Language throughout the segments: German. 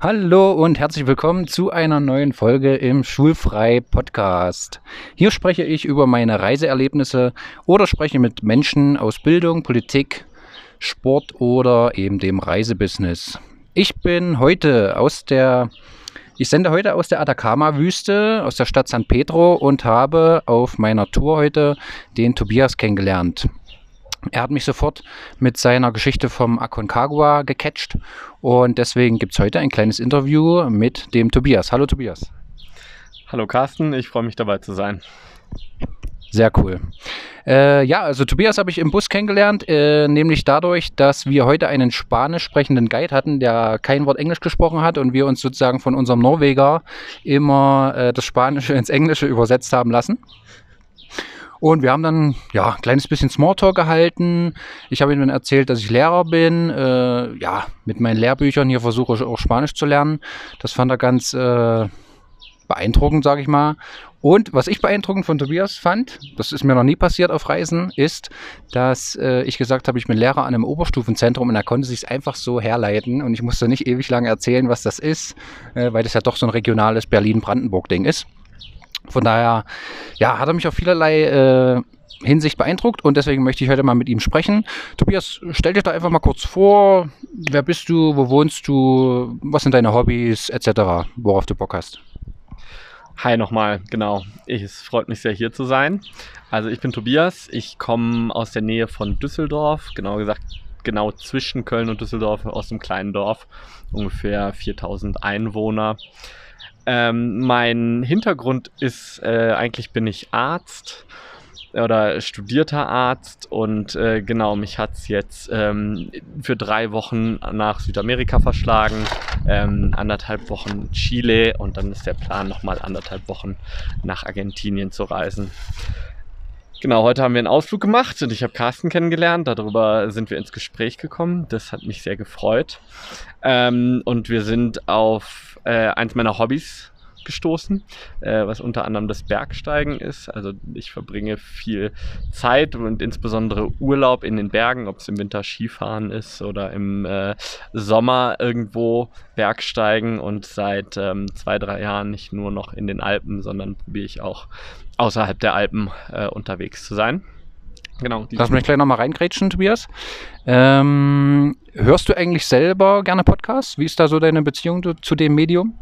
Hallo und herzlich willkommen zu einer neuen Folge im Schulfrei Podcast. Hier spreche ich über meine Reiseerlebnisse oder spreche mit Menschen aus Bildung, Politik, Sport oder eben dem Reisebusiness. Ich bin heute aus der ich sende heute aus der Atacama-Wüste, aus der Stadt San Pedro und habe auf meiner Tour heute den Tobias kennengelernt. Er hat mich sofort mit seiner Geschichte vom Aconcagua gecatcht und deswegen gibt es heute ein kleines Interview mit dem Tobias. Hallo Tobias. Hallo Carsten, ich freue mich dabei zu sein. Sehr cool. Äh, ja, also Tobias habe ich im Bus kennengelernt, äh, nämlich dadurch, dass wir heute einen spanisch sprechenden Guide hatten, der kein Wort Englisch gesprochen hat und wir uns sozusagen von unserem Norweger immer äh, das Spanische ins Englische übersetzt haben lassen. Und wir haben dann ja ein kleines bisschen Smalltalk gehalten. Ich habe ihm dann erzählt, dass ich Lehrer bin. Äh, ja, mit meinen Lehrbüchern hier versuche ich auch Spanisch zu lernen. Das fand er ganz äh, beeindruckend, sage ich mal. Und was ich beeindruckend von Tobias fand, das ist mir noch nie passiert auf Reisen, ist, dass äh, ich gesagt habe, ich bin Lehrer an einem Oberstufenzentrum und er konnte sich einfach so herleiten und ich musste nicht ewig lange erzählen, was das ist, äh, weil das ja doch so ein regionales Berlin-Brandenburg-Ding ist. Von daher, ja, hat er mich auf vielerlei äh, Hinsicht beeindruckt und deswegen möchte ich heute mal mit ihm sprechen. Tobias, stell dich da einfach mal kurz vor. Wer bist du? Wo wohnst du? Was sind deine Hobbys etc., worauf du Bock hast? Hi nochmal, genau. Ich, es freut mich sehr hier zu sein. Also ich bin Tobias, ich komme aus der Nähe von Düsseldorf, genau gesagt genau zwischen Köln und Düsseldorf aus einem kleinen Dorf, ungefähr 4000 Einwohner. Ähm, mein Hintergrund ist, äh, eigentlich bin ich Arzt oder studierter Arzt und äh, genau, mich hat es jetzt ähm, für drei Wochen nach Südamerika verschlagen, ähm, anderthalb Wochen Chile und dann ist der Plan nochmal anderthalb Wochen nach Argentinien zu reisen. Genau, heute haben wir einen Ausflug gemacht und ich habe Carsten kennengelernt. Darüber sind wir ins Gespräch gekommen. Das hat mich sehr gefreut. Ähm, und wir sind auf äh, eins meiner Hobbys gestoßen, äh, was unter anderem das Bergsteigen ist. Also ich verbringe viel Zeit und insbesondere Urlaub in den Bergen, ob es im Winter Skifahren ist oder im äh, Sommer irgendwo Bergsteigen und seit ähm, zwei, drei Jahren nicht nur noch in den Alpen, sondern probiere ich auch außerhalb der Alpen äh, unterwegs zu sein. Genau. Lass mich gleich nochmal reingrätschen, Tobias. Ähm, hörst du eigentlich selber gerne Podcasts? Wie ist da so deine Beziehung zu, zu dem Medium?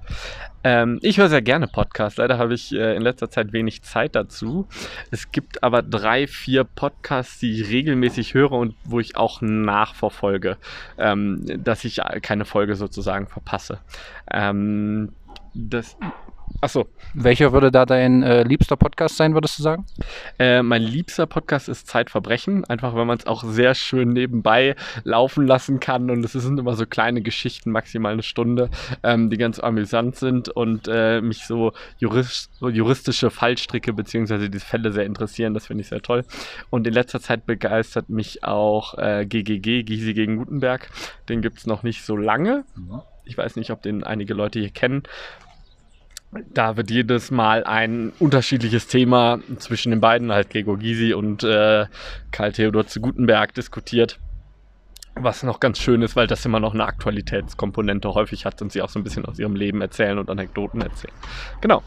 Ähm, ich höre sehr gerne Podcasts. Leider habe ich äh, in letzter Zeit wenig Zeit dazu. Es gibt aber drei, vier Podcasts, die ich regelmäßig höre und wo ich auch nachverfolge, ähm, dass ich keine Folge sozusagen verpasse. Ähm, das Achso. Welcher würde da dein äh, liebster Podcast sein, würdest du sagen? Äh, mein liebster Podcast ist Zeitverbrechen, einfach weil man es auch sehr schön nebenbei laufen lassen kann und es sind immer so kleine Geschichten, maximal eine Stunde, ähm, die ganz amüsant sind und äh, mich so, jurist, juristische Fallstricke bzw. die Fälle sehr interessieren, das finde ich sehr toll. Und in letzter Zeit begeistert mich auch GGG, äh, Gysi gegen Gutenberg, den gibt es noch nicht so lange. Ich weiß nicht, ob den einige Leute hier kennen. Da wird jedes Mal ein unterschiedliches Thema zwischen den beiden, halt Gregor Gysi und äh, Karl Theodor zu Gutenberg, diskutiert. Was noch ganz schön ist, weil das immer noch eine Aktualitätskomponente häufig hat und sie auch so ein bisschen aus ihrem Leben erzählen und Anekdoten erzählen. Genau.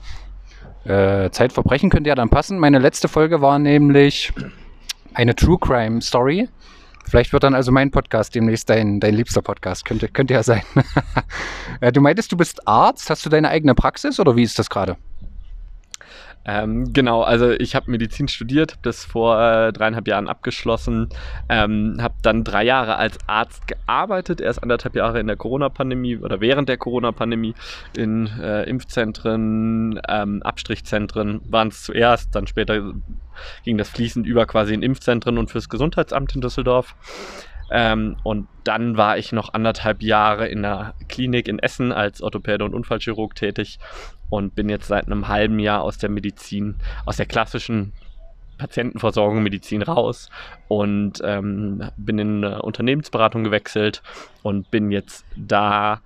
Äh, Zeitverbrechen könnte ja dann passen. Meine letzte Folge war nämlich eine True Crime Story. Vielleicht wird dann also mein Podcast demnächst dein, dein liebster Podcast. Könnte, könnte ja sein. Äh, du meintest, du bist Arzt. Hast du deine eigene Praxis oder wie ist das gerade? Ähm, genau, also ich habe Medizin studiert, habe das vor äh, dreieinhalb Jahren abgeschlossen, ähm, habe dann drei Jahre als Arzt gearbeitet, erst anderthalb Jahre in der Corona-Pandemie oder während der Corona-Pandemie in äh, Impfzentren, ähm, Abstrichzentren waren es zuerst, dann später ging das fließend über quasi in Impfzentren und fürs Gesundheitsamt in Düsseldorf. Ähm, und dann war ich noch anderthalb Jahre in der Klinik in Essen als Orthopäde und Unfallchirurg tätig und bin jetzt seit einem halben Jahr aus der Medizin, aus der klassischen Patientenversorgung, Medizin raus und ähm, bin in eine Unternehmensberatung gewechselt und bin jetzt da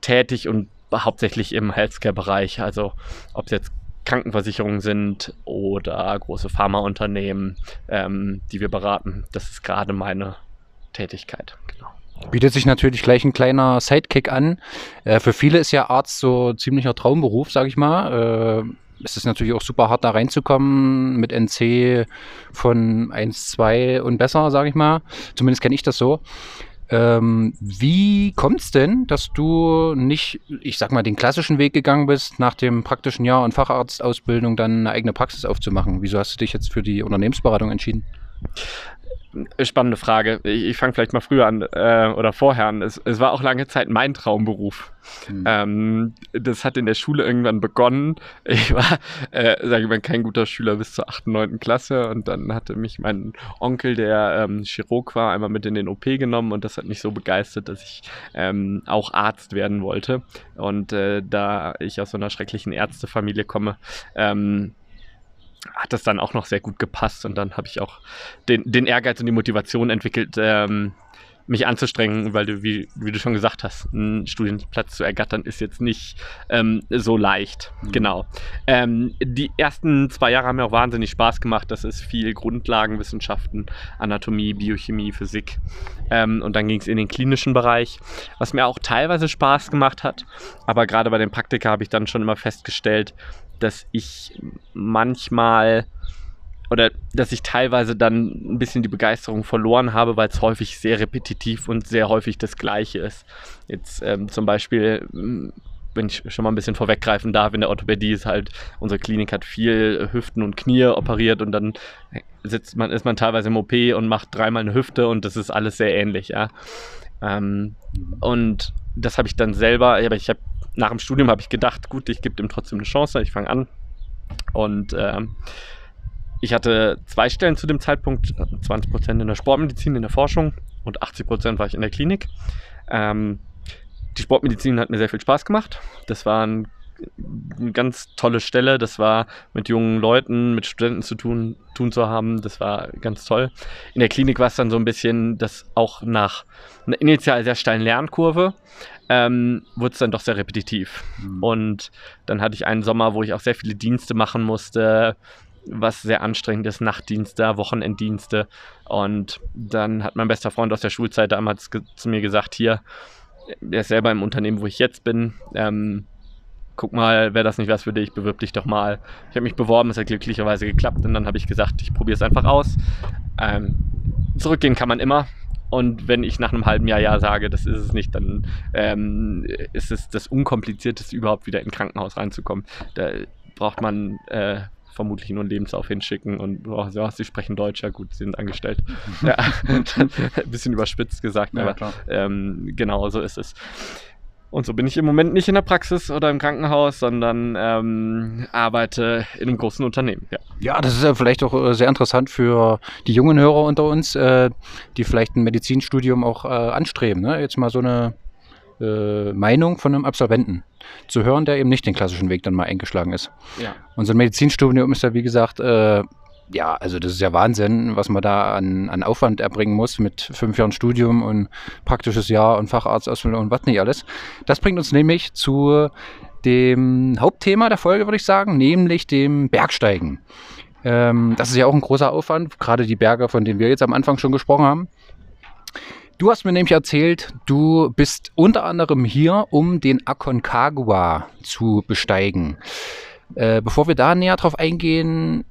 tätig und hauptsächlich im Healthcare-Bereich. Also ob es jetzt Krankenversicherungen sind oder große Pharmaunternehmen, ähm, die wir beraten. Das ist gerade meine Tätigkeit. Genau. Bietet sich natürlich gleich ein kleiner Sidekick an. Äh, für viele ist ja Arzt so ziemlicher Traumberuf, sag ich mal. Äh, es ist natürlich auch super hart, da reinzukommen mit NC von 1, 2 und besser, sage ich mal. Zumindest kenne ich das so. Ähm, wie kommt es denn, dass du nicht, ich sag mal, den klassischen Weg gegangen bist, nach dem praktischen Jahr und Facharztausbildung dann eine eigene Praxis aufzumachen? Wieso hast du dich jetzt für die Unternehmensberatung entschieden? Spannende Frage. Ich, ich fange vielleicht mal früher an äh, oder vorher an. Es, es, war auch lange Zeit mein Traumberuf. Mhm. Ähm, das hat in der Schule irgendwann begonnen. Ich war, äh, sage ich mal, kein guter Schüler bis zur 8., 9. Klasse und dann hatte mich mein Onkel, der ähm, Chirurg war, einmal mit in den OP genommen und das hat mich so begeistert, dass ich ähm, auch Arzt werden wollte. Und äh, da ich aus so einer schrecklichen Ärztefamilie komme, ähm, hat das dann auch noch sehr gut gepasst und dann habe ich auch den, den Ehrgeiz und die Motivation entwickelt, ähm, mich anzustrengen, weil du, wie, wie, du schon gesagt hast, einen Studienplatz zu ergattern ist jetzt nicht ähm, so leicht. Mhm. Genau. Ähm, die ersten zwei Jahre haben mir auch wahnsinnig Spaß gemacht. Das ist viel Grundlagenwissenschaften, Anatomie, Biochemie, Physik. Ähm, und dann ging es in den klinischen Bereich, was mir auch teilweise Spaß gemacht hat. Aber gerade bei den Praktika habe ich dann schon immer festgestellt, dass ich manchmal oder dass ich teilweise dann ein bisschen die Begeisterung verloren habe, weil es häufig sehr repetitiv und sehr häufig das Gleiche ist. Jetzt ähm, zum Beispiel, hm, wenn ich schon mal ein bisschen vorweggreifen darf, in der Orthopädie ist halt, unsere Klinik hat viel Hüften und Knie operiert und dann sitzt man, ist man teilweise im OP und macht dreimal eine Hüfte und das ist alles sehr ähnlich, ja. Ähm, und das habe ich dann selber, aber ich habe nach dem Studium habe ich gedacht, gut, ich gebe dem trotzdem eine Chance, ich fange an. Und ähm, ich hatte zwei Stellen zu dem Zeitpunkt, 20% in der Sportmedizin, in der Forschung und 80% war ich in der Klinik. Ähm, die Sportmedizin hat mir sehr viel Spaß gemacht. Das war ein, eine ganz tolle Stelle. Das war mit jungen Leuten, mit Studenten zu tun, tun zu haben. Das war ganz toll. In der Klinik war es dann so ein bisschen das auch nach einer initial sehr steilen Lernkurve ähm, wurde es dann doch sehr repetitiv. Mhm. Und dann hatte ich einen Sommer, wo ich auch sehr viele Dienste machen musste, was sehr anstrengend ist, Nachtdienste, Wochenenddienste. Und dann hat mein bester Freund aus der Schulzeit damals zu mir gesagt, hier, der ist selber im Unternehmen, wo ich jetzt bin, ähm, guck mal, wäre das nicht was für dich, bewirb dich doch mal. Ich habe mich beworben, es hat glücklicherweise geklappt und dann habe ich gesagt, ich probiere es einfach aus. Ähm, zurückgehen kann man immer, und wenn ich nach einem halben Jahr Ja sage, das ist es nicht, dann ähm, ist es das Unkomplizierteste überhaupt wieder in ein Krankenhaus reinzukommen. Da braucht man äh, vermutlich nur einen Lebenslauf hinschicken und oh, ja, sie sprechen Deutsch, ja gut, sie sind angestellt. ja, ein bisschen überspitzt gesagt, ja, aber ähm, genau so ist es. Und so bin ich im Moment nicht in der Praxis oder im Krankenhaus, sondern ähm, arbeite in einem großen Unternehmen. Ja. ja, das ist ja vielleicht auch äh, sehr interessant für die jungen Hörer unter uns, äh, die vielleicht ein Medizinstudium auch äh, anstreben. Ne? Jetzt mal so eine äh, Meinung von einem Absolventen zu hören, der eben nicht den klassischen Weg dann mal eingeschlagen ist. Ja. Unser Medizinstudium ist ja, wie gesagt, äh, ja, also das ist ja Wahnsinn, was man da an, an Aufwand erbringen muss mit fünf Jahren Studium und praktisches Jahr und Facharztausbildung und was nicht alles. Das bringt uns nämlich zu dem Hauptthema der Folge, würde ich sagen, nämlich dem Bergsteigen. Ähm, das ist ja auch ein großer Aufwand, gerade die Berge, von denen wir jetzt am Anfang schon gesprochen haben. Du hast mir nämlich erzählt, du bist unter anderem hier, um den Aconcagua zu besteigen. Äh, bevor wir da näher drauf eingehen,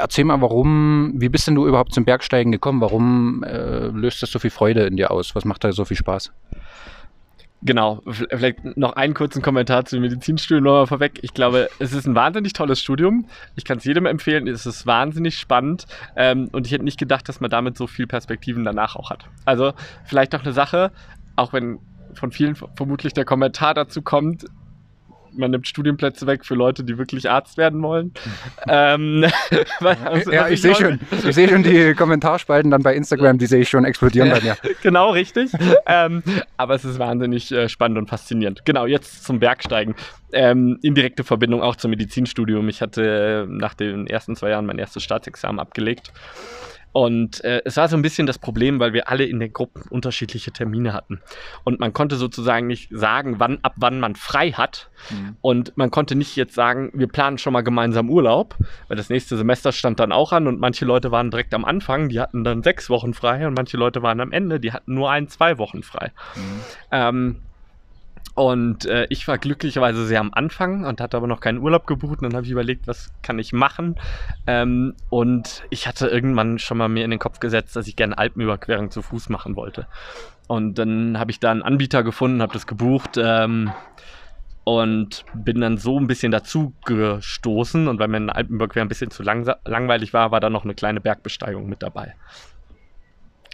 Erzähl mal, warum, wie bist denn du überhaupt zum Bergsteigen gekommen? Warum äh, löst das so viel Freude in dir aus? Was macht da so viel Spaß? Genau, vielleicht noch einen kurzen Kommentar zum Medizinstudium nochmal vorweg. Ich glaube, es ist ein wahnsinnig tolles Studium. Ich kann es jedem empfehlen. Es ist wahnsinnig spannend. Ähm, und ich hätte nicht gedacht, dass man damit so viel Perspektiven danach auch hat. Also vielleicht noch eine Sache, auch wenn von vielen vermutlich der Kommentar dazu kommt, man nimmt Studienplätze weg für Leute, die wirklich Arzt werden wollen. ähm, was, ja, ich, sehe schon, ich sehe schon die Kommentarspalten dann bei Instagram, die sehe ich schon explodieren bei mir. genau, richtig. ähm, aber es ist wahnsinnig äh, spannend und faszinierend. Genau, jetzt zum Bergsteigen. Ähm, indirekte Verbindung auch zum Medizinstudium. Ich hatte äh, nach den ersten zwei Jahren mein erstes Staatsexamen abgelegt Und äh, es war so ein bisschen das Problem, weil wir alle in den Gruppen unterschiedliche Termine hatten. Und man konnte sozusagen nicht sagen, wann, ab wann man frei hat. Mhm. Und man konnte nicht jetzt sagen, wir planen schon mal gemeinsam Urlaub, weil das nächste Semester stand dann auch an und manche Leute waren direkt am Anfang, die hatten dann sechs Wochen frei und manche Leute waren am Ende, die hatten nur ein, zwei Wochen frei. Mhm. Ähm, und äh, ich war glücklicherweise sehr am Anfang und hatte aber noch keinen Urlaub gebucht. Und dann habe ich überlegt, was kann ich machen? Ähm, und ich hatte irgendwann schon mal mir in den Kopf gesetzt, dass ich gerne Alpenüberquerung zu Fuß machen wollte. Und dann habe ich da einen Anbieter gefunden, habe das gebucht ähm, und bin dann so ein bisschen dazu gestoßen. Und weil mir eine Alpenüberquerung ein bisschen zu langweilig war, war da noch eine kleine Bergbesteigung mit dabei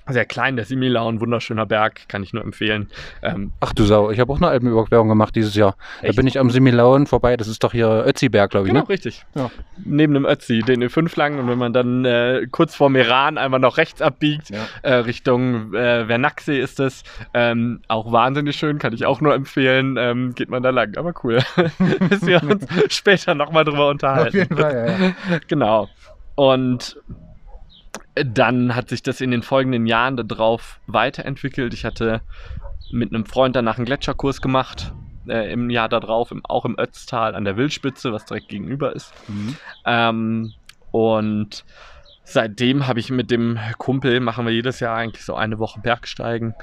sehr klein, der Simila, ein wunderschöner Berg, kann ich nur empfehlen. Ähm, Ach du Sau, ich habe auch eine Alpenüberquerung gemacht dieses Jahr. Echt? Da bin ich am Similauen vorbei, das ist doch hier Ötzi-Berg, glaube ich, genau, ne? richtig. Ja. Neben dem Ötzi, den E5 lang und wenn man dann äh, kurz vor Iran einfach noch rechts abbiegt, ja. äh, Richtung äh, Vernaxee ist es, ähm, auch wahnsinnig schön, kann ich auch nur empfehlen, ähm, geht man da lang, aber cool. Müssen wir uns später nochmal drüber unterhalten. Auf jeden Fall, ja. ja. Genau. Und dann hat sich das in den folgenden Jahren darauf weiterentwickelt. Ich hatte mit einem Freund danach einen Gletscherkurs gemacht. Äh, Im Jahr darauf, im, auch im Ötztal an der Wildspitze, was direkt gegenüber ist. Mhm. Ähm, und seitdem habe ich mit dem Kumpel, machen wir jedes Jahr eigentlich so eine Woche Bergsteigen.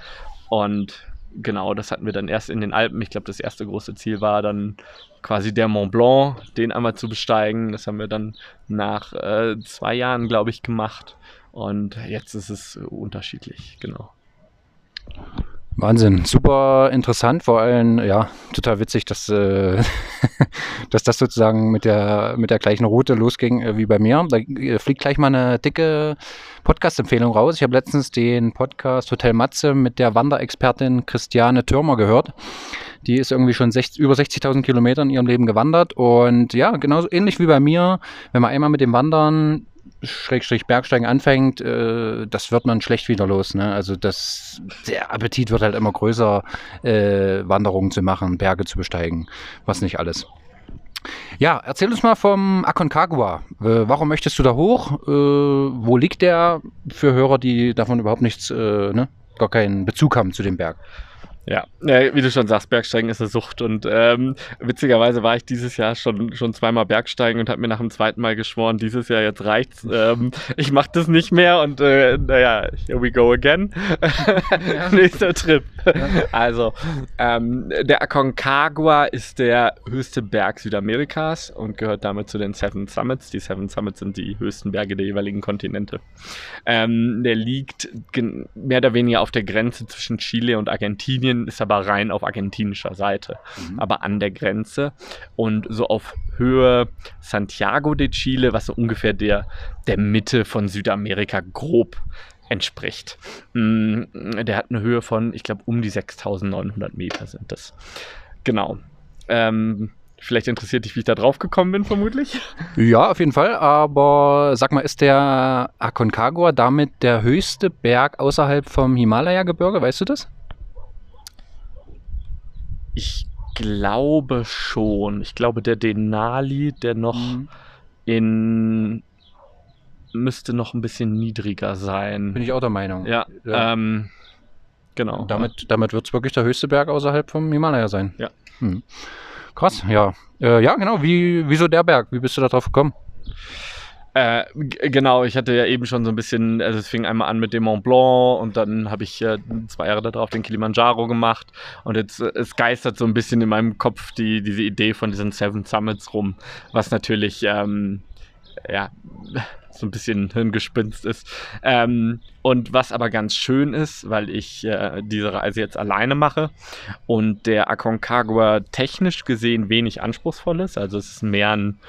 Und genau, das hatten wir dann erst in den Alpen. Ich glaube, das erste große Ziel war dann quasi der Mont Blanc, den einmal zu besteigen. Das haben wir dann nach äh, zwei Jahren, glaube ich, gemacht. Und jetzt ist es unterschiedlich, genau. Wahnsinn, super interessant, vor allem, ja, total witzig, dass, äh, dass das sozusagen mit der, mit der gleichen Route losging äh, wie bei mir. Da äh, fliegt gleich mal eine dicke Podcast-Empfehlung raus. Ich habe letztens den Podcast Hotel Matze mit der Wanderexpertin Christiane Türmer gehört. Die ist irgendwie schon 60, über 60.000 Kilometer in ihrem Leben gewandert und ja, genauso ähnlich wie bei mir, wenn man einmal mit dem Wandern Schrägstrich Bergsteigen anfängt, äh, das wird man schlecht wieder los. Ne? Also das, der Appetit wird halt immer größer, äh, Wanderungen zu machen, Berge zu besteigen, was nicht alles. Ja, erzähl uns mal vom Aconcagua. Äh, warum möchtest du da hoch? Äh, wo liegt der für Hörer, die davon überhaupt nichts, äh, ne, gar keinen Bezug haben zu dem Berg? Ja, wie du schon sagst, Bergsteigen ist eine Sucht. Und ähm, witzigerweise war ich dieses Jahr schon, schon zweimal Bergsteigen und habe mir nach dem zweiten Mal geschworen, dieses Jahr jetzt reicht's. Ähm, ich mache das nicht mehr und äh, naja, here we go again. Ja. Nächster Trip. Ja. Also, ähm, der Aconcagua ist der höchste Berg Südamerikas und gehört damit zu den Seven Summits. Die Seven Summits sind die höchsten Berge der jeweiligen Kontinente. Ähm, der liegt mehr oder weniger auf der Grenze zwischen Chile und Argentinien Argentinien ist aber rein auf argentinischer Seite, mhm. aber an der Grenze und so auf Höhe Santiago de Chile, was so ungefähr der, der Mitte von Südamerika grob entspricht. Mm, der hat eine Höhe von, ich glaube, um die 6900 Meter sind das. Genau. Ähm, Vielleicht interessiert dich, wie ich da drauf gekommen bin, vermutlich. Ja, auf jeden Fall. Aber sag mal, ist der Aconcagua damit der höchste Berg außerhalb vom Himalaya-Gebirge? Weißt du das? Ich glaube schon. Ich glaube, der Denali, der noch mhm. in müsste noch ein bisschen niedriger sein. Bin ich auch der Meinung. Ja. ja. Ähm, genau. Und damit damit wird es wirklich der höchste Berg außerhalb vom Himalaya sein. Ja. Hm. Krass, ja. Äh, ja, genau. Wie, wieso der Berg? Wie bist du da drauf gekommen? Äh, genau, ich hatte ja eben schon so ein bisschen, also es fing einmal an mit dem Mont Blanc und dann habe ich äh, zwei Jahre darauf den Kilimanjaro gemacht und jetzt äh, es geistert so ein bisschen in meinem Kopf die, diese Idee von diesen Seven Summits rum, was natürlich ähm, ja so ein bisschen Hirngespinst ist. Ähm, und was aber ganz schön ist, weil ich äh, diese Reise jetzt alleine mache und der Aconcagua technisch gesehen wenig anspruchsvoll ist, also es ist mehr ein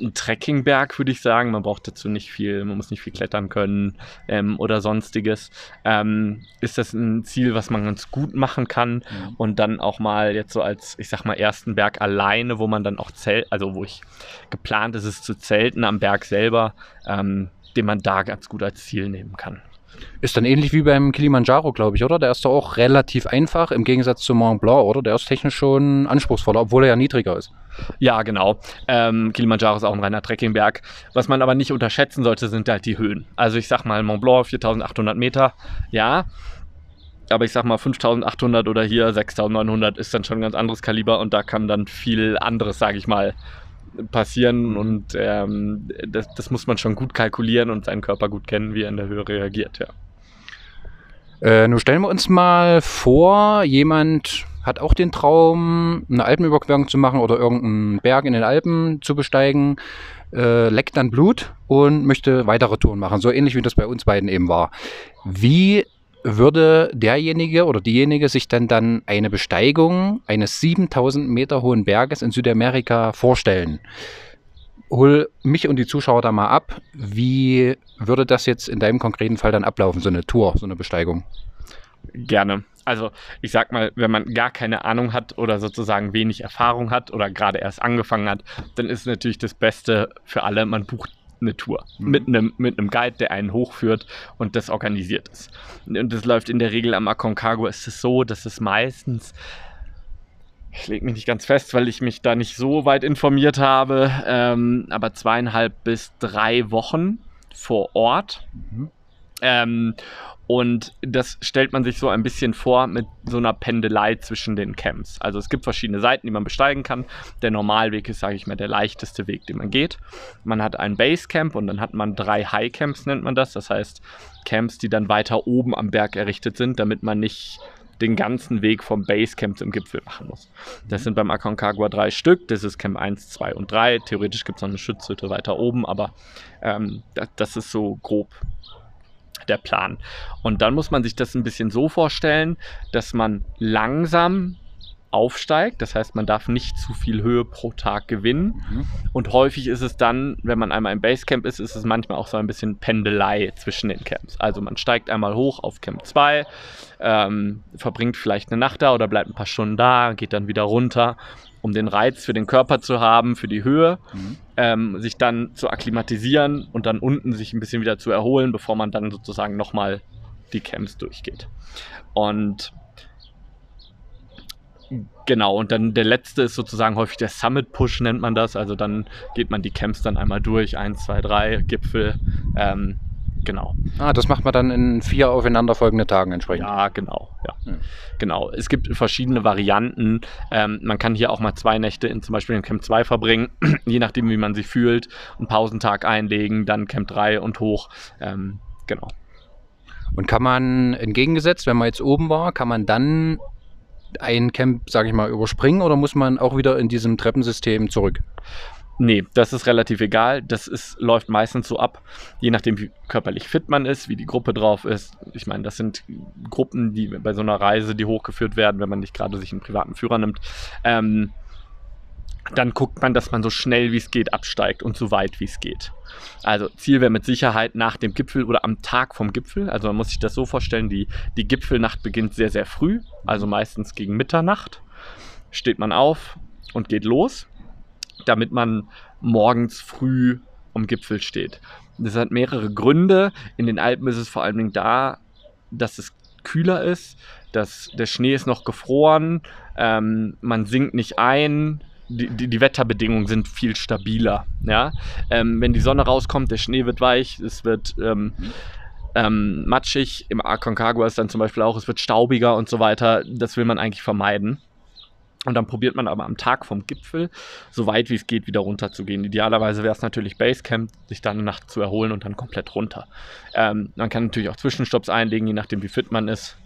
ein Trekkingberg, würde ich sagen. Man braucht dazu nicht viel, man muss nicht viel klettern können ähm, oder sonstiges. Ähm, ist das ein Ziel, was man ganz gut machen kann mhm. und dann auch mal jetzt so als, ich sag mal, ersten Berg alleine, wo man dann auch zählt, also wo ich geplant ist, es zu zelten am Berg selber, ähm, den man da ganz gut als Ziel nehmen kann. Ist dann ähnlich wie beim Kilimanjaro, glaube ich, oder? Der ist doch auch relativ einfach im Gegensatz zum Mont Blanc, oder? Der ist technisch schon anspruchsvoller, obwohl er ja niedriger ist. Ja, genau. Ähm, Kilimanjaro ist auch ein reiner Trekkingberg. Was man aber nicht unterschätzen sollte, sind halt die Höhen. Also ich sag mal Mont Blanc 4800 Meter, ja. Aber ich sag mal 5800 oder hier 6900 ist dann schon ein ganz anderes Kaliber und da kann dann viel anderes, sage ich mal, passieren und ähm, das, das, muss man schon gut kalkulieren und seinen Körper gut kennen, wie er in der Höhe reagiert, ja. Äh, nun stellen wir uns mal vor, jemand hat auch den Traum, eine Alpenüberquerung zu machen oder irgendeinen Berg in den Alpen zu besteigen, äh, leckt dann Blut und möchte weitere Touren machen, so ähnlich wie das bei uns beiden eben war. Wie würde derjenige oder diejenige sich dann dann eine Besteigung eines 7000 Meter hohen Berges in Südamerika vorstellen? Hol mich und die Zuschauer da mal ab. Wie würde das jetzt in deinem konkreten Fall dann ablaufen, so eine Tour, so eine Besteigung? Gerne. Also ich sag mal, wenn man gar keine Ahnung hat oder sozusagen wenig Erfahrung hat oder gerade erst angefangen hat, dann ist natürlich das Beste für alle, man bucht eine Tour mhm. mit einem mit einem Guide, der einen hochführt und das organisiert ist. Und das läuft in der Regel am Aconcagua ist es so, dass es meistens ich lege mich nicht ganz fest, weil ich mich da nicht so weit informiert habe, ähm, aber zweieinhalb bis drei Wochen vor Ort. Mhm. Ähm, und das stellt man sich so ein bisschen vor mit so einer Pendelei zwischen den Camps. Also es gibt verschiedene Seiten, die man besteigen kann. Der Normalweg ist, sage ich mal, der leichteste Weg, den man geht. Man hat ein Basecamp und dann hat man drei Highcamps, nennt man das. Das heißt Camps, die dann weiter oben am Berg errichtet sind, damit man nicht den ganzen Weg vom Basecamp zum Gipfel machen muss. Das sind beim Aconcagua drei Stück. Das ist Camp 1, 2 und 3. Theoretisch gibt es noch eine Schutzhütte weiter oben, aber ähm, das, das ist so grob der Plan. Und dann muss man sich das ein bisschen so vorstellen, dass man langsam aufsteigt. Das heißt, man darf nicht zu viel Höhe pro Tag gewinnen. Mhm. Und häufig ist es dann, wenn man einmal im Basecamp ist, ist es manchmal auch so ein bisschen Pendelei zwischen den Camps. Also man steigt einmal hoch auf Camp 2, ähm, verbringt vielleicht eine Nacht da oder bleibt ein paar Stunden da, geht dann wieder runter um den Reiz für den Körper zu haben, für die Höhe, mhm. ähm, sich dann zu akklimatisieren und dann unten sich ein bisschen wieder zu erholen, bevor man dann sozusagen nochmal die Camps durchgeht. Und Genau, und dann der letzte ist sozusagen häufig der Summit Push, nennt man das. Also dann geht man die Camps dann einmal durch, eins, zwei, drei Gipfel. Ähm, Genau. Ah, das macht man dann in vier aufeinanderfolgende Tagen entsprechend. Ja, genau. Ja. Hm. Genau. Es gibt verschiedene Varianten. Ähm, man kann hier auch mal zwei Nächte in zum Beispiel in Camp 2 verbringen, je nachdem, wie man sich fühlt. Einen Pausentag einlegen, dann Camp 3 und hoch. Ähm, genau. Und kann man entgegengesetzt, wenn man jetzt oben war, kann man dann ein Camp, sage ich mal, überspringen oder muss man auch wieder in diesem Treppensystem zurück? Nee, das ist relativ egal. Das ist, läuft meistens so ab, je nachdem, wie körperlich fit man ist, wie die Gruppe drauf ist. Ich meine, das sind Gruppen, die bei so einer Reise, die hochgeführt werden, wenn man nicht gerade sich einen privaten Führer nimmt. Ähm, dann guckt man, dass man so schnell wie es geht absteigt und so weit wie es geht. Also Ziel wäre mit Sicherheit nach dem Gipfel oder am Tag vom Gipfel. Also man muss sich das so vorstellen, die, die Gipfelnacht beginnt sehr, sehr früh, also meistens gegen Mitternacht. Steht man auf und geht los damit man morgens früh am Gipfel steht. Das hat mehrere Gründe. In den Alpen ist es vor allen Dingen da, dass es kühler ist, dass der Schnee ist noch gefroren, ähm, man sinkt nicht ein, die, die, die, Wetterbedingungen sind viel stabiler. Ja? Ähm, wenn die Sonne rauskommt, der Schnee wird weich, es wird ähm, ähm, matschig. Im Aconcagua ist dann zum Beispiel auch, es wird staubiger und so weiter. Das will man eigentlich vermeiden. Und dann probiert man aber am Tag vom Gipfel, so weit wie es geht, wieder runter zu gehen. Idealerweise wäre es natürlich Basecamp, sich dann eine Nacht zu erholen und dann komplett runter. Ähm, man kann natürlich auch Zwischenstopps einlegen, je nachdem wie fit man ist.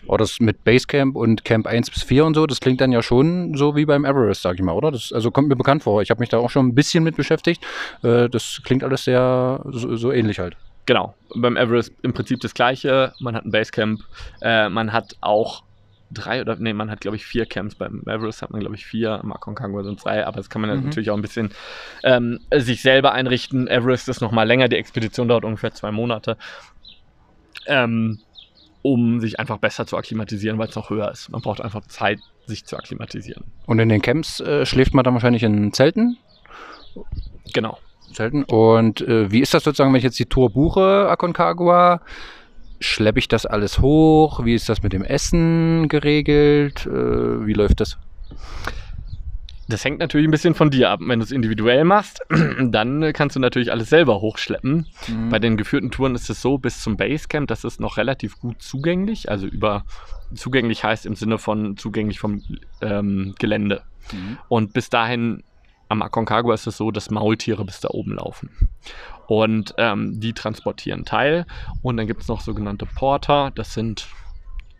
Genau. Oh, das mit Basecamp und Camp 1 bis 4 und so, das klingt dann ja schon so wie beim Everest, sag ich mal, oder? Das also kommt mir bekannt vor. Ich habe mich da auch schon ein bisschen mit beschäftigt. Äh, das klingt alles sehr so, so ähnlich halt. Genau, beim Everest im Prinzip das gleiche. Man hat ein Basecamp, äh, man hat auch drei oder nee, man hat glaube ich vier Camps. Beim Everest hat man glaube ich vier, am Aconcagua sind zwei, aber das kann man mhm. natürlich auch ein bisschen ähm, sich selber einrichten. Everest ist noch mal länger, die Expedition dauert ungefähr zwei Monate. Ähm, um sich einfach besser zu akklimatisieren, weil es noch höher ist. Man braucht einfach Zeit, sich zu akklimatisieren. Und in den Camps äh, schläft man dann wahrscheinlich in Zelten? Genau. Selten. Und äh, wie ist das sozusagen, wenn ich jetzt die Tour buche, Aconcagua? Schleppe ich das alles hoch? Wie ist das mit dem Essen geregelt? Äh, wie läuft das? Das hängt natürlich ein bisschen von dir ab. Wenn du es individuell machst, dann kannst du natürlich alles selber hochschleppen. Mhm. Bei den geführten Touren ist es so, bis zum Basecamp, das ist noch relativ gut zugänglich. Also über zugänglich heißt im Sinne von zugänglich vom ähm, Gelände. Mhm. Und bis dahin am Aconcagua ist es so, dass Maultiere bis da oben laufen. Und ähm, die transportieren Teil. Und dann gibt es noch sogenannte Porter. Das sind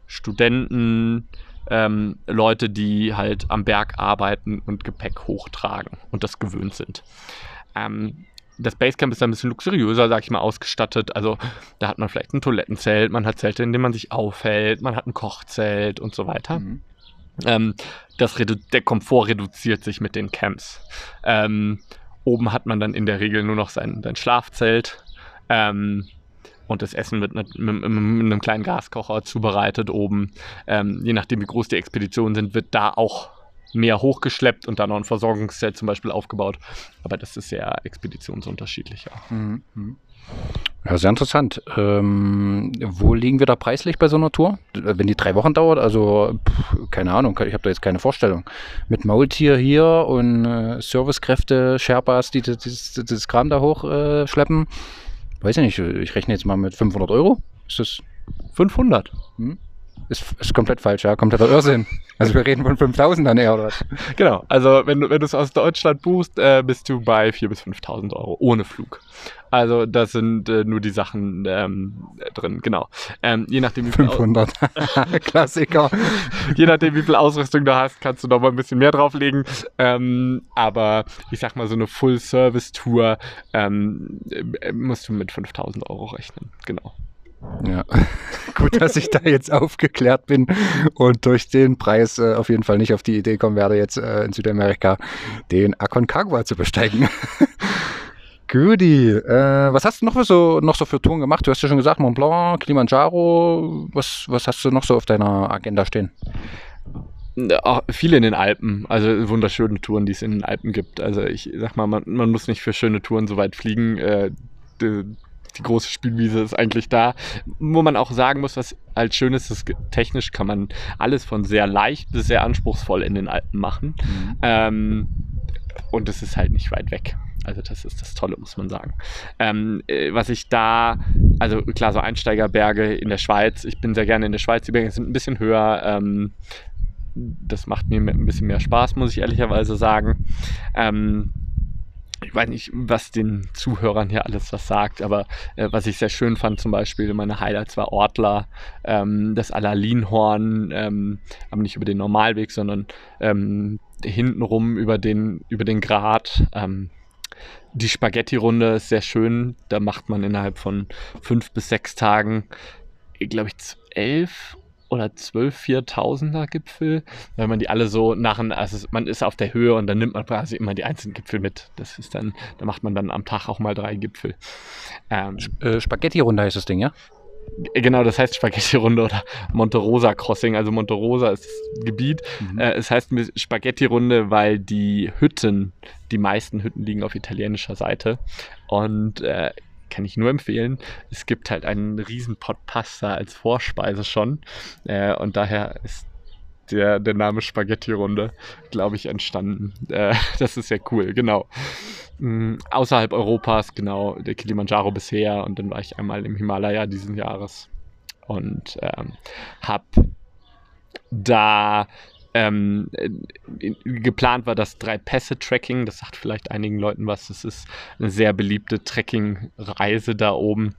Studenten, ähm, Leute, die halt am Berg arbeiten und Gepäck hochtragen und das gewöhnt sind. Ähm, das Basecamp ist ein bisschen luxuriöser, sag ich mal, ausgestattet. Also da hat man vielleicht ein Toilettenzelt, man hat Zelte, in denen man sich aufhält, man hat ein Kochzelt und so weiter. Mhm. Ähm, das der Komfort reduziert sich mit den Camps. Ähm, oben hat man dann in der Regel nur noch sein, sein Schlafzelt. Ähm, und das Essen wird mit, mit, mit, einem kleinen Gaskocher zubereitet oben. Ähm, je nachdem, wie groß die Expeditionen sind, wird da auch mehr hochgeschleppt und dann noch ein Versorgungszelt zum Beispiel aufgebaut. Aber das ist sehr expeditionsunterschiedlich. Ja, mhm. mhm. ja sehr interessant. Ähm, wo liegen wir da preislich bei so einer Tour? Wenn die drei Wochen dauert, also pff, keine Ahnung, ich habe da jetzt keine Vorstellung. Mit Maultier hier und äh, Servicekräfte, Sherpas, die das, das, das Kram da hochschleppen. Äh, weiß ich nicht, ich rechne jetzt mal mit 500 Euro. Ist das 500? Hm? Ist, ist komplett falsch, ja, kompletter Irrsinn. Also wir reden von 5000 dann eher, oder was? Genau, also wenn du wenn es aus Deutschland buchst, äh, bist du bei 4.000 bis 5.000 Euro ohne Flug. Also das sind äh, nur die Sachen ähm, drin, genau. Ähm, je nachdem wie viel 500, Klassiker. je nachdem wie viel Ausrüstung du hast, kannst du noch mal ein bisschen mehr drauflegen. Ähm, aber ich sag mal so eine Full-Service-Tour ähm, äh, musst du mit 5.000 Euro rechnen, genau. Ja, gut, dass ich da jetzt aufgeklärt bin und durch den Preis äh, auf jeden Fall nicht auf die Idee kommen werde, jetzt äh, in Südamerika den Aconcagua zu besteigen. Goodie. Äh, was hast du noch für, so, noch so für Touren gemacht? Du hast ja schon gesagt, Mont Blanc, Kilimanjaro. Was, was hast du noch so auf deiner Agenda stehen? Auch viele in den Alpen, also wunderschöne Touren, die es in den Alpen gibt. Also ich sag mal, man, man muss nicht für schöne Touren so weit fliegen. Äh, die, große Spielwiese ist eigentlich da. Wo man auch sagen muss, was halt schön ist, ist technisch kann man alles von sehr leicht bis sehr anspruchsvoll in den Alpen machen. Mhm. Ähm, und es ist halt nicht weit weg. Also das ist das Tolle, muss man sagen. Ähm, äh, was ich da, also klar, so Einsteigerberge in der Schweiz, ich bin sehr gerne in der Schweiz, die Berge sind ein bisschen höher. Ähm, das macht mir ein bisschen mehr Spaß, muss ich ehrlicherweise sagen. Ähm, ich weiß nicht, was den Zuhörern hier alles was sagt, aber äh, was ich sehr schön fand, zum Beispiel, meine Highlights war Ortler, ähm, das Allerlinhorn, ähm, aber nicht über den Normalweg, sondern ähm, hintenrum über den, über den Grat. Ähm, die Spaghetti-Runde ist sehr schön. Da macht man innerhalb von fünf bis sechs Tagen, glaube ich, elf oder zwölf Viertausender Gipfel, weil man die alle so nach, also man ist auf der Höhe und dann nimmt man quasi immer die einzelnen Gipfel mit. Das ist dann, da macht man dann am Tag auch mal drei Gipfel. Ähm, äh, Spaghetti-Runde heißt das Ding, ja? Genau, das heißt Spaghetti-Runde oder Monte Rosa Crossing. Also Monte Rosa ist das Gebiet. Mhm. Äh, es heißt Spaghetti-Runde, weil die Hütten, die meisten Hütten liegen auf italienischer Seite. Und äh, kann ich nur empfehlen. Es gibt halt einen riesen Pot Pasta als Vorspeise schon. Äh, und daher ist der, der Name Spaghetti-Runde, glaube ich, entstanden. Äh, das ist sehr cool, genau. Mhm, außerhalb Europas, genau, der Kilimanjaro bisher und dann war ich einmal im Himalaya diesen Jahres und ähm, habe da ähm, geplant war das Drei-Pässe-Tracking. Das sagt vielleicht einigen Leuten was. Das ist eine sehr beliebte Trekking-Reise da oben.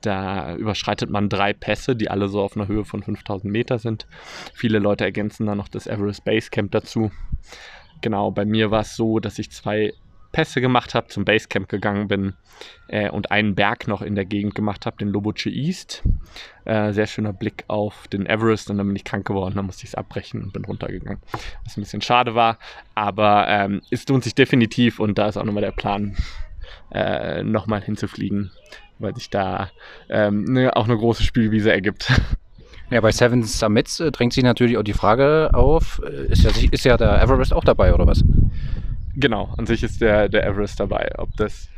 Da überschreitet man drei Pässe, die alle so auf einer Höhe von 5000 Meter sind. Viele Leute ergänzen dann noch das Everest Base Camp dazu. Genau, bei mir war es so, dass ich zwei Pässe gemacht habe, zum Basecamp gegangen bin äh, und einen Berg noch in der Gegend gemacht habe, den Lobuche East. Äh, sehr schöner Blick auf den Everest und dann bin ich krank geworden, dann musste ich es abbrechen und bin runtergegangen. Was ein bisschen schade war, aber ähm, es lohnt sich definitiv und da ist auch nochmal der Plan, äh, nochmal hinzufliegen, weil sich da ähm, ne, auch eine große Spielwiese ergibt. Ja, bei Seven Summits äh, drängt sich natürlich auch die Frage auf, äh, ist ja, ist ja der Everest auch dabei oder was? Genau, an sich ist der, der Everest dabei. Ob das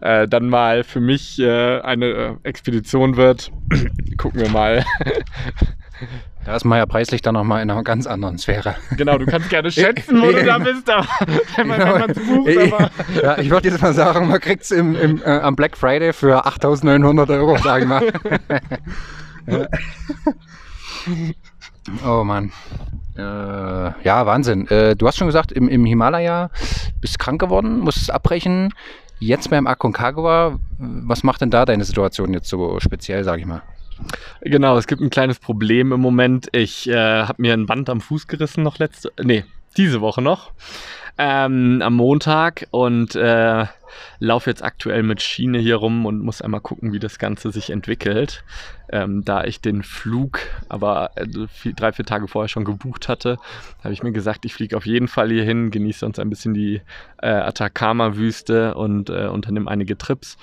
äh, dann mal für mich äh, eine äh, Expedition wird, gucken wir mal. Da ist man ja preislich dann nochmal in einer ganz anderen Sphäre. Genau, du kannst gerne schätzen, wo du da bist, aber wenn man Genau. es bucht, aber ja, ich würde jetzt mal sagen, man kriegt es im, im, äh, am Black Friday für 8.900 Euro, sage ich mal. oh Mann. Äh, ja, Wahnsinn. Äh, du hast schon gesagt, im, im Himalaya bist krank geworden, musstest abbrechen. Jetzt beim Aconcagua, was macht denn da deine Situation jetzt so speziell, sage ich mal? Genau, es gibt ein kleines Problem im Moment. Ich äh, habe mir ein Band am Fuß gerissen noch letzte, nee, diese Woche noch. Ähm, am Montag und äh, laufe jetzt aktuell mit Schiene hier rum und muss einmal gucken, wie das Ganze sich entwickelt. Ähm, da ich den Flug aber äh, vier, drei, vier Tage vorher schon gebucht hatte, habe ich mir gesagt, ich fliege auf jeden Fall hier hin, genieße sonst ein bisschen die äh, Atacama-Wüste und äh, unternehme einige Trips.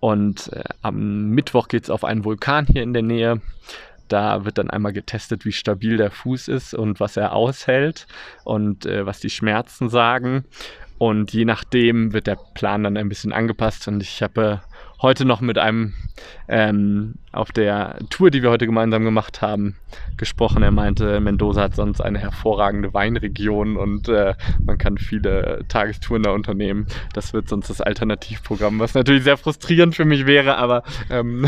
Und äh, am Mittwoch geht es auf einen Vulkan hier in der Nähe. Da wird dann einmal getestet, wie stabil der Fuß ist und was er aushält und äh, was die Schmerzen sagen. Und je nachdem wird der Plan dann ein bisschen angepasst. Und ich habe äh, heute noch mit einem ähm, auf der Tour, die wir heute gemeinsam gemacht haben, gesprochen. Er meinte, Mendoza hat sonst eine hervorragende Weinregion und äh, man kann viele Tagestouren da unternehmen. Das wird sonst das Alternativprogramm, was natürlich sehr frustrierend für mich wäre, aber ähm,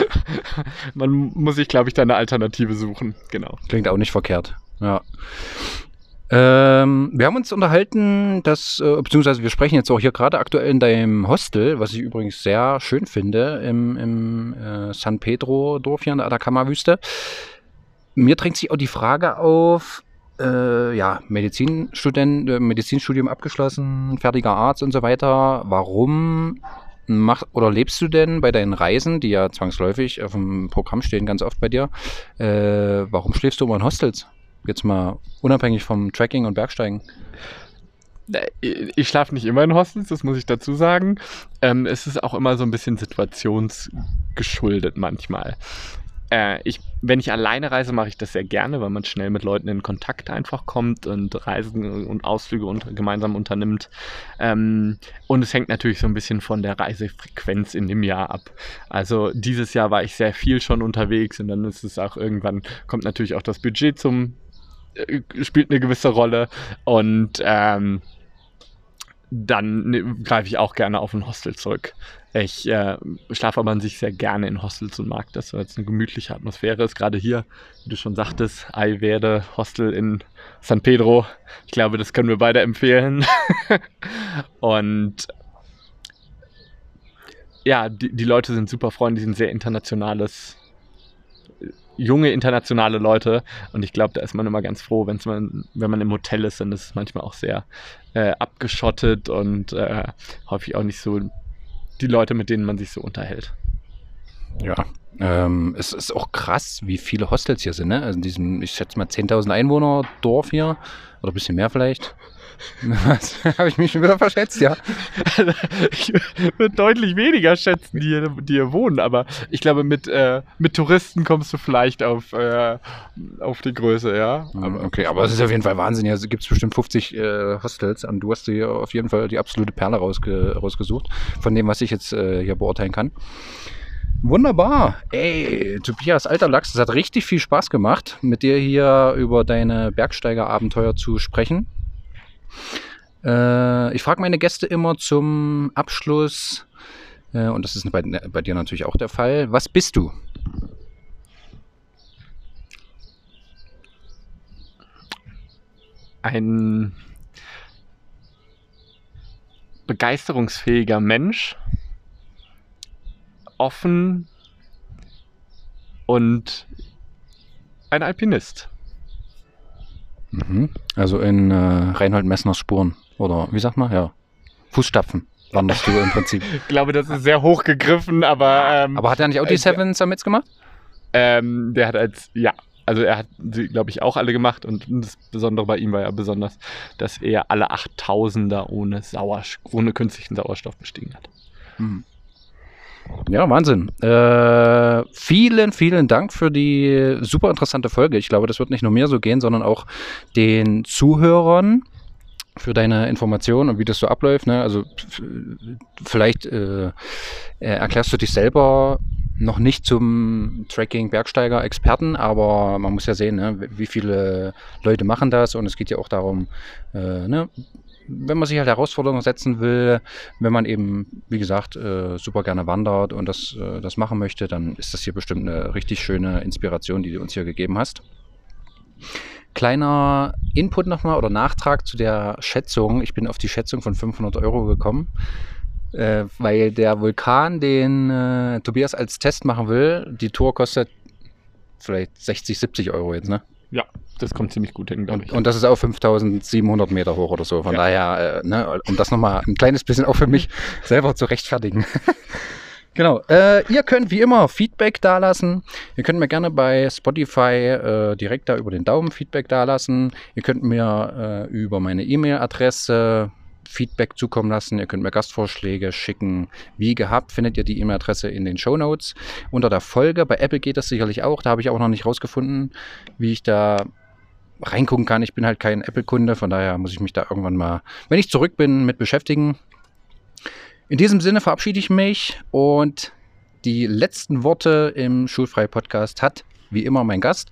man muss sich, glaube ich, da eine Alternative suchen. Genau. Klingt auch nicht verkehrt. Ja. Ähm, wir haben uns unterhalten, dass, äh, beziehungsweise wir sprechen jetzt auch hier gerade aktuell in deinem Hostel, was ich übrigens sehr schön finde, im, im äh, San Pedro-Dorf hier in der Atacama-Wüste. Mir drängt sich auch die Frage auf, äh, ja, Medizinstudent, äh, Medizinstudium abgeschlossen, fertiger Arzt und so weiter. Warum mach, oder lebst du denn bei deinen Reisen, die ja zwangsläufig auf dem Programm stehen, ganz oft bei dir, äh, warum schläfst du immer in Hostels? Jetzt mal unabhängig vom Tracking und Bergsteigen. Ich schlafe nicht immer in Hostels, das muss ich dazu sagen. Ähm, es ist auch immer so ein bisschen situationsgeschuldet manchmal. Äh, ich, wenn ich alleine reise, mache ich das sehr gerne, weil man schnell mit Leuten in Kontakt einfach kommt und Reisen und Ausflüge und gemeinsam unternimmt. Ähm, und es hängt natürlich so ein bisschen von der Reisefrequenz in dem Jahr ab. Also dieses Jahr war ich sehr viel schon unterwegs und dann ist es auch irgendwann, kommt natürlich auch das Budget zum, spielt eine gewisse Rolle und ähm, dann ne, greife ich auch gerne auf ein Hostel zurück. Ich äh, schlafe aber an sich sehr gerne in Hostels und mag das, weil es eine gemütliche Atmosphäre ist. Gerade hier, wie du schon sagtest, Ayverde Hostel in San Pedro. Ich glaube, das können wir beide empfehlen. und ja, die, die Leute sind super freundlich, sind sehr internationales, junge internationale Leute. Und ich glaube, da ist man immer ganz froh, wenn's man, wenn man im Hotel ist, dann ist es manchmal auch sehr äh, abgeschottet und äh, häufig auch nicht so die Leute, mit denen man sich so unterhält. Ja, ähm, es ist auch krass, wie viele Hostels hier sind. Ne? Also in diesem, ich schätze mal 10.000 Einwohner Dorf hier oder ein bisschen mehr vielleicht. Was? Habe ich mich schon wieder verschätzt, ja. ich würde deutlich weniger schätzen, die hier, die hier wohnen, aber ich glaube, mit, äh, mit Touristen kommst du vielleicht auf, äh, auf die Größe, ja. Aber, okay, aber es ist auf jeden Fall Wahnsinn. Hier gibt es bestimmt 50 äh, Hostels und du hast hier auf jeden Fall die absolute Perle rausge rausgesucht, von dem, was ich jetzt äh, hier beurteilen kann. Wunderbar. Ey, Tobias, alter Lachs, es hat richtig viel Spaß gemacht, mit dir hier über deine Bergsteigerabenteuer zu sprechen. Äh, ich frage meine Gäste immer zum Abschluss, äh, und das ist bei, bei dir natürlich auch der Fall. Was bist du? Ein begeisterungsfähiger Mensch, offen und ein Alpinist. Mhm. Also in äh, Reinhold Messners Spuren. Oder wie sagt man? Ja. Fußstapfen wanderst du im Prinzip. Ich glaube, das ist sehr hoch gegriffen, aber. Ähm, Aber hat er nicht auch die äh, Seven Summits gemacht? Ähm, der hat als, ja, also er hat sie, glaube ich, auch alle gemacht und das Besondere bei ihm war ja besonders, dass er alle 8000er ohne, Sauerst ohne künstlichen Sauerstoff bestiegen hat. Ja, Wahnsinn. Äh, vielen, vielen Dank für die super interessante Folge. Ich glaube, das wird nicht nur mir so gehen, sondern auch den Zuhörern. für deine Information und wie das so abläuft. Ne? Also vielleicht äh, äh, erklärst du dich selber noch nicht zum Tracking-Bergsteiger-Experten, aber man muss ja sehen, ne, wie viele Leute machen das und es geht ja auch darum, äh, ne, wenn man sich halt Herausforderungen setzen will, wenn man eben, wie gesagt, äh, super gerne wandert und das, äh, das machen möchte, dann ist das hier bestimmt eine richtig schöne Inspiration, die du uns hier gegeben hast. Kleiner Input nochmal oder Nachtrag zu der Schätzung. Ich bin auf die Schätzung von 500 Euro gekommen, äh, weil der Vulkan, den äh, Tobias als Test machen will, die Tour kostet vielleicht 60, 70 Euro jetzt, ne? Ja, das kommt ziemlich gut hin, glaube ich. Und das ist auch 5700 Meter hoch oder so. Von ja. daher, äh, ne, um das nochmal ein kleines bisschen auch für mich selber zu rechtfertigen. Genau. Äh, ihr könnt wie immer Feedback dalassen. Ihr könnt mir gerne bei Spotify äh, direkt da über den Daumen Feedback dalassen. Ihr könnt mir äh, über meine E-Mail-Adresse Feedback zukommen lassen. Ihr könnt mir Gastvorschläge schicken. Wie gehabt findet ihr die E-Mail-Adresse in den Show Notes unter der Folge. Bei Apple geht das sicherlich auch. Da habe ich auch noch nicht rausgefunden, wie ich da reingucken kann. Ich bin halt kein Apple-Kunde, von daher muss ich mich da irgendwann mal, wenn ich zurück bin, mit beschäftigen. In diesem Sinne verabschiede ich mich und die letzten Worte im Schulfrei-Podcast hat wie immer mein Gast.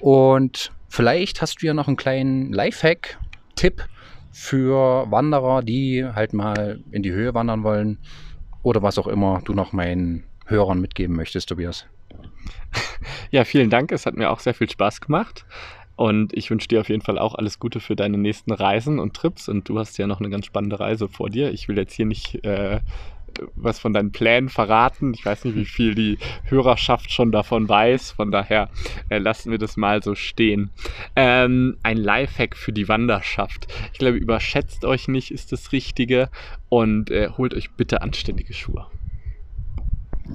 Und vielleicht hast du ja noch einen kleinen Lifehack-Tipp für Wanderer, die halt mal in die Höhe wandern wollen oder was auch immer du noch meinen Hörern mitgeben möchtest, Tobias. Ja, vielen Dank. Es hat mir auch sehr viel Spaß gemacht. Und ich wünsche dir auf jeden Fall auch alles Gute für deine nächsten Reisen und Trips. Und du hast ja noch eine ganz spannende Reise vor dir. Ich will jetzt hier nicht äh, was von deinen Plänen verraten. Ich weiß nicht, wie viel die Hörerschaft schon davon weiß. Von daher äh, lassen wir das mal so stehen. Ähm, ein Lifehack für die Wanderschaft. Ich glaube, überschätzt euch nicht, ist das Richtige. Und äh, holt euch bitte anständige Schuhe.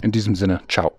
In diesem Sinne, ciao.